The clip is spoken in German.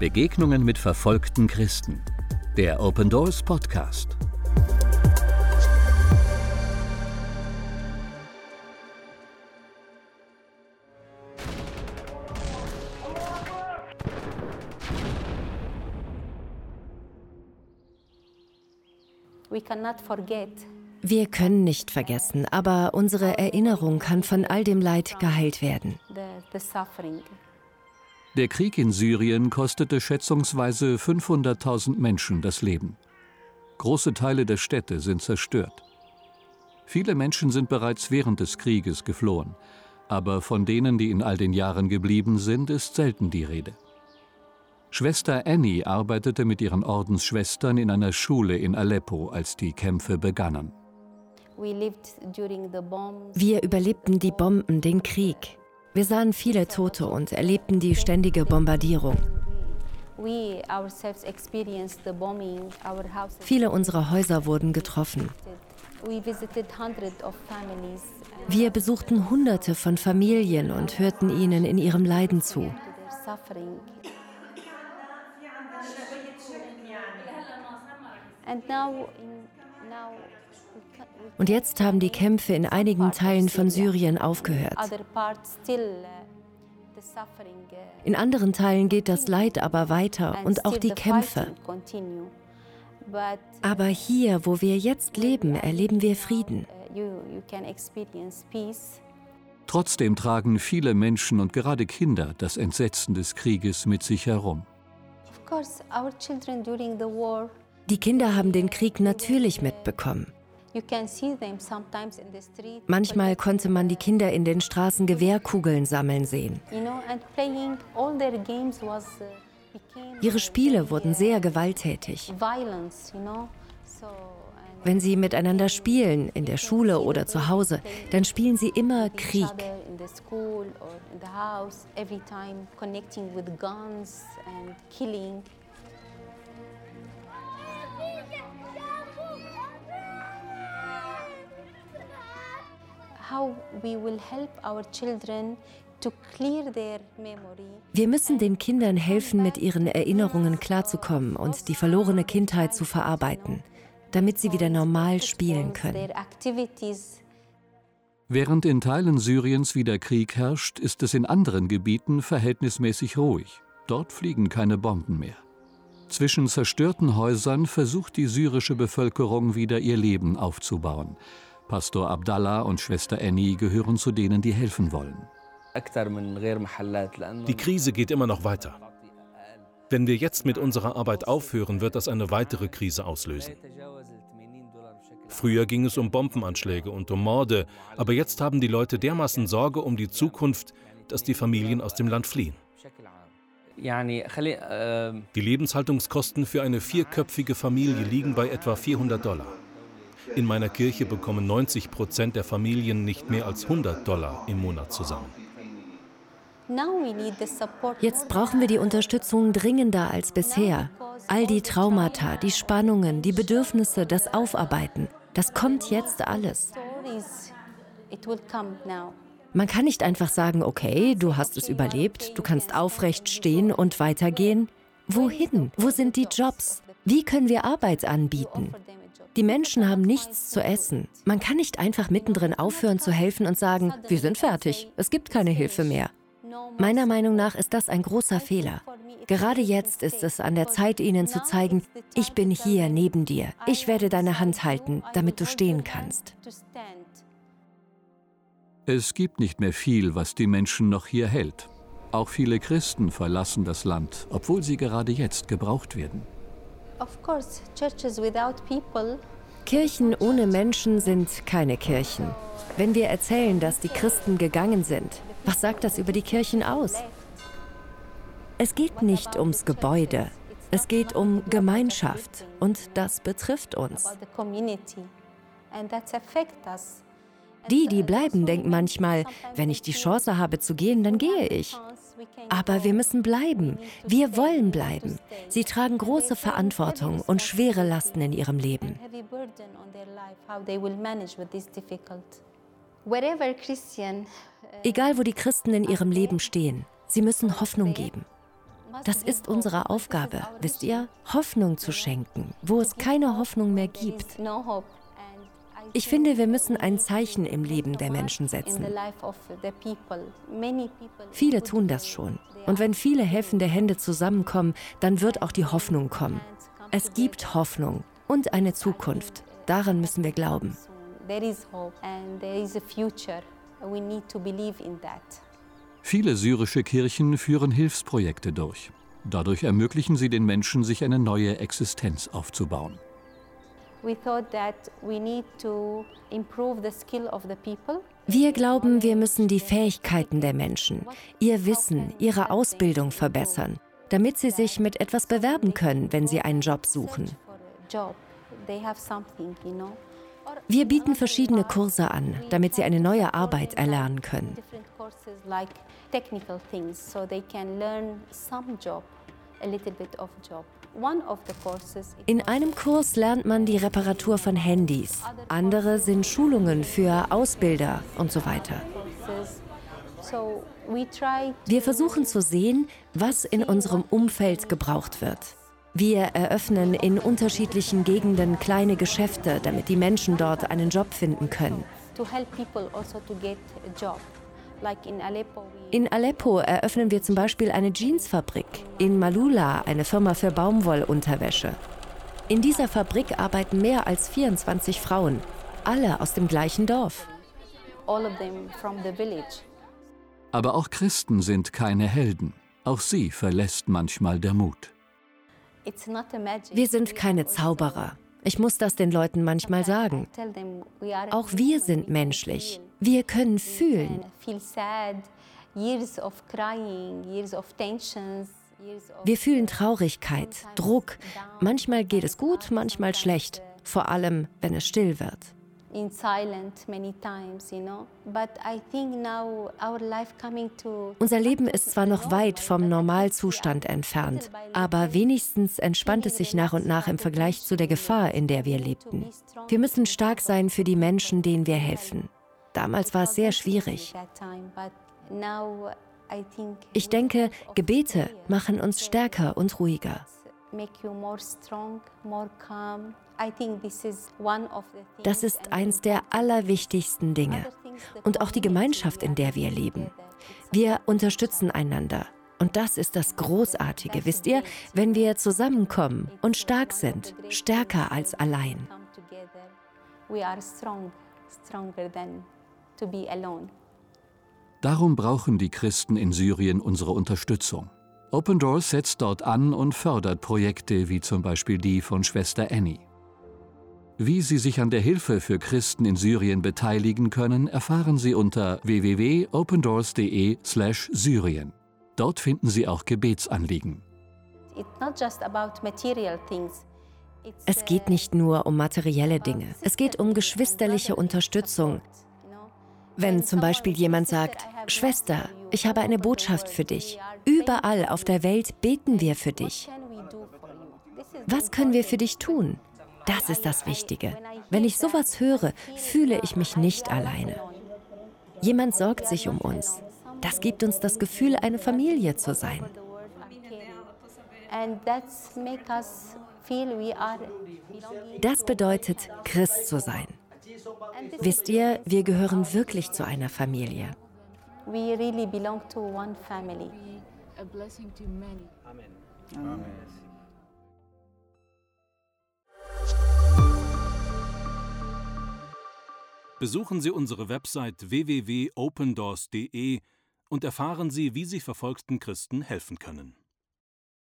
Begegnungen mit verfolgten Christen. Der Open Doors Podcast. Wir können nicht vergessen, aber unsere Erinnerung kann von all dem Leid geheilt werden. Der Krieg in Syrien kostete schätzungsweise 500.000 Menschen das Leben. Große Teile der Städte sind zerstört. Viele Menschen sind bereits während des Krieges geflohen, aber von denen, die in all den Jahren geblieben sind, ist selten die Rede. Schwester Annie arbeitete mit ihren Ordensschwestern in einer Schule in Aleppo, als die Kämpfe begannen. Wir überlebten die Bomben, den Krieg. Wir sahen viele Tote und erlebten die ständige Bombardierung. Viele unserer Häuser wurden getroffen. Wir besuchten Hunderte von Familien und hörten ihnen in ihrem Leiden zu. Und jetzt haben die Kämpfe in einigen Teilen von Syrien aufgehört. In anderen Teilen geht das Leid aber weiter und auch die Kämpfe. Aber hier, wo wir jetzt leben, erleben wir Frieden. Trotzdem tragen viele Menschen und gerade Kinder das Entsetzen des Krieges mit sich herum. Die Kinder haben den Krieg natürlich mitbekommen. Manchmal konnte man die Kinder in den Straßen Gewehrkugeln sammeln sehen. Uh, Ihre Spiele wurden sehr gewalttätig. Wenn sie miteinander spielen, in der Schule oder zu Hause, dann spielen sie immer Krieg. Wir müssen den Kindern helfen, mit ihren Erinnerungen klarzukommen und die verlorene Kindheit zu verarbeiten, damit sie wieder normal spielen können. Während in Teilen Syriens wieder Krieg herrscht, ist es in anderen Gebieten verhältnismäßig ruhig. Dort fliegen keine Bomben mehr. Zwischen zerstörten Häusern versucht die syrische Bevölkerung wieder ihr Leben aufzubauen. Pastor Abdallah und Schwester Annie gehören zu denen, die helfen wollen. Die Krise geht immer noch weiter. Wenn wir jetzt mit unserer Arbeit aufhören, wird das eine weitere Krise auslösen. Früher ging es um Bombenanschläge und um Morde, aber jetzt haben die Leute dermaßen Sorge um die Zukunft, dass die Familien aus dem Land fliehen. Die Lebenshaltungskosten für eine vierköpfige Familie liegen bei etwa 400 Dollar. In meiner Kirche bekommen 90 Prozent der Familien nicht mehr als 100 Dollar im Monat zusammen. Jetzt brauchen wir die Unterstützung dringender als bisher. All die Traumata, die Spannungen, die Bedürfnisse, das Aufarbeiten, das kommt jetzt alles. Man kann nicht einfach sagen, okay, du hast es überlebt, du kannst aufrecht stehen und weitergehen. Wohin? Wo sind die Jobs? Wie können wir Arbeit anbieten? Die Menschen haben nichts zu essen. Man kann nicht einfach mittendrin aufhören zu helfen und sagen, wir sind fertig, es gibt keine Hilfe mehr. Meiner Meinung nach ist das ein großer Fehler. Gerade jetzt ist es an der Zeit, ihnen zu zeigen, ich bin hier neben dir. Ich werde deine Hand halten, damit du stehen kannst. Es gibt nicht mehr viel, was die Menschen noch hier hält. Auch viele Christen verlassen das Land, obwohl sie gerade jetzt gebraucht werden. Kirchen ohne Menschen sind keine Kirchen. Wenn wir erzählen, dass die Christen gegangen sind, was sagt das über die Kirchen aus? Es geht nicht ums Gebäude, es geht um Gemeinschaft und das betrifft uns. Die, die bleiben, denken manchmal, wenn ich die Chance habe zu gehen, dann gehe ich. Aber wir müssen bleiben. Wir wollen bleiben. Sie tragen große Verantwortung und schwere Lasten in ihrem Leben. Egal, wo die Christen in ihrem Leben stehen, sie müssen Hoffnung geben. Das ist unsere Aufgabe, wisst ihr? Hoffnung zu schenken, wo es keine Hoffnung mehr gibt. Ich finde, wir müssen ein Zeichen im Leben der Menschen setzen. Viele tun das schon. Und wenn viele helfende Hände zusammenkommen, dann wird auch die Hoffnung kommen. Es gibt Hoffnung und eine Zukunft. Daran müssen wir glauben. Viele syrische Kirchen führen Hilfsprojekte durch. Dadurch ermöglichen sie den Menschen, sich eine neue Existenz aufzubauen. Wir glauben, wir müssen die Fähigkeiten der Menschen, ihr Wissen, ihre Ausbildung verbessern, damit sie sich mit etwas bewerben können, wenn sie einen Job suchen. Wir bieten verschiedene Kurse an, damit sie eine neue Arbeit erlernen können. In einem Kurs lernt man die Reparatur von Handys, andere sind Schulungen für Ausbilder und so weiter. Wir versuchen zu sehen, was in unserem Umfeld gebraucht wird. Wir eröffnen in unterschiedlichen Gegenden kleine Geschäfte, damit die Menschen dort einen Job finden können. In Aleppo eröffnen wir zum Beispiel eine Jeansfabrik, in Malula eine Firma für Baumwollunterwäsche. In dieser Fabrik arbeiten mehr als 24 Frauen, alle aus dem gleichen Dorf. Aber auch Christen sind keine Helden. Auch sie verlässt manchmal der Mut. Wir sind keine Zauberer. Ich muss das den Leuten manchmal sagen. Auch wir sind menschlich. Wir können fühlen. Wir fühlen Traurigkeit, Druck. Manchmal geht es gut, manchmal schlecht. Vor allem, wenn es still wird in silent many times, you know. But I think now our life coming to Unser Leben ist zwar noch weit vom Normalzustand entfernt, aber wenigstens entspannt es sich nach und nach im Vergleich zu der Gefahr, in der wir lebten. Wir müssen stark sein für die Menschen, denen wir helfen. Damals war es sehr schwierig. Ich denke, Gebete machen uns stärker und ruhiger. Das ist eins der allerwichtigsten Dinge und auch die Gemeinschaft, in der wir leben. Wir unterstützen einander. Und das ist das Großartige, wisst ihr, wenn wir zusammenkommen und stark sind, stärker als allein. Darum brauchen die Christen in Syrien unsere Unterstützung. Open Doors setzt dort an und fördert Projekte wie zum Beispiel die von Schwester Annie. Wie Sie sich an der Hilfe für Christen in Syrien beteiligen können, erfahren Sie unter www.opendoors.de/syrien. Dort finden Sie auch Gebetsanliegen. Es geht nicht nur um materielle Dinge, es geht um geschwisterliche Unterstützung. Wenn zum Beispiel jemand sagt, Schwester, ich habe eine Botschaft für dich. Überall auf der Welt beten wir für dich. Was können wir für dich tun? Das ist das Wichtige. Wenn ich sowas höre, fühle ich mich nicht alleine. Jemand sorgt sich um uns. Das gibt uns das Gefühl, eine Familie zu sein. Das bedeutet, Christ zu sein. Wisst ihr, wir gehören wirklich zu einer Familie. We really belong to one family. A blessing to many. Amen. Amen. Besuchen Sie unsere Website www.opendoors.de und erfahren Sie, wie Sie verfolgten Christen helfen können.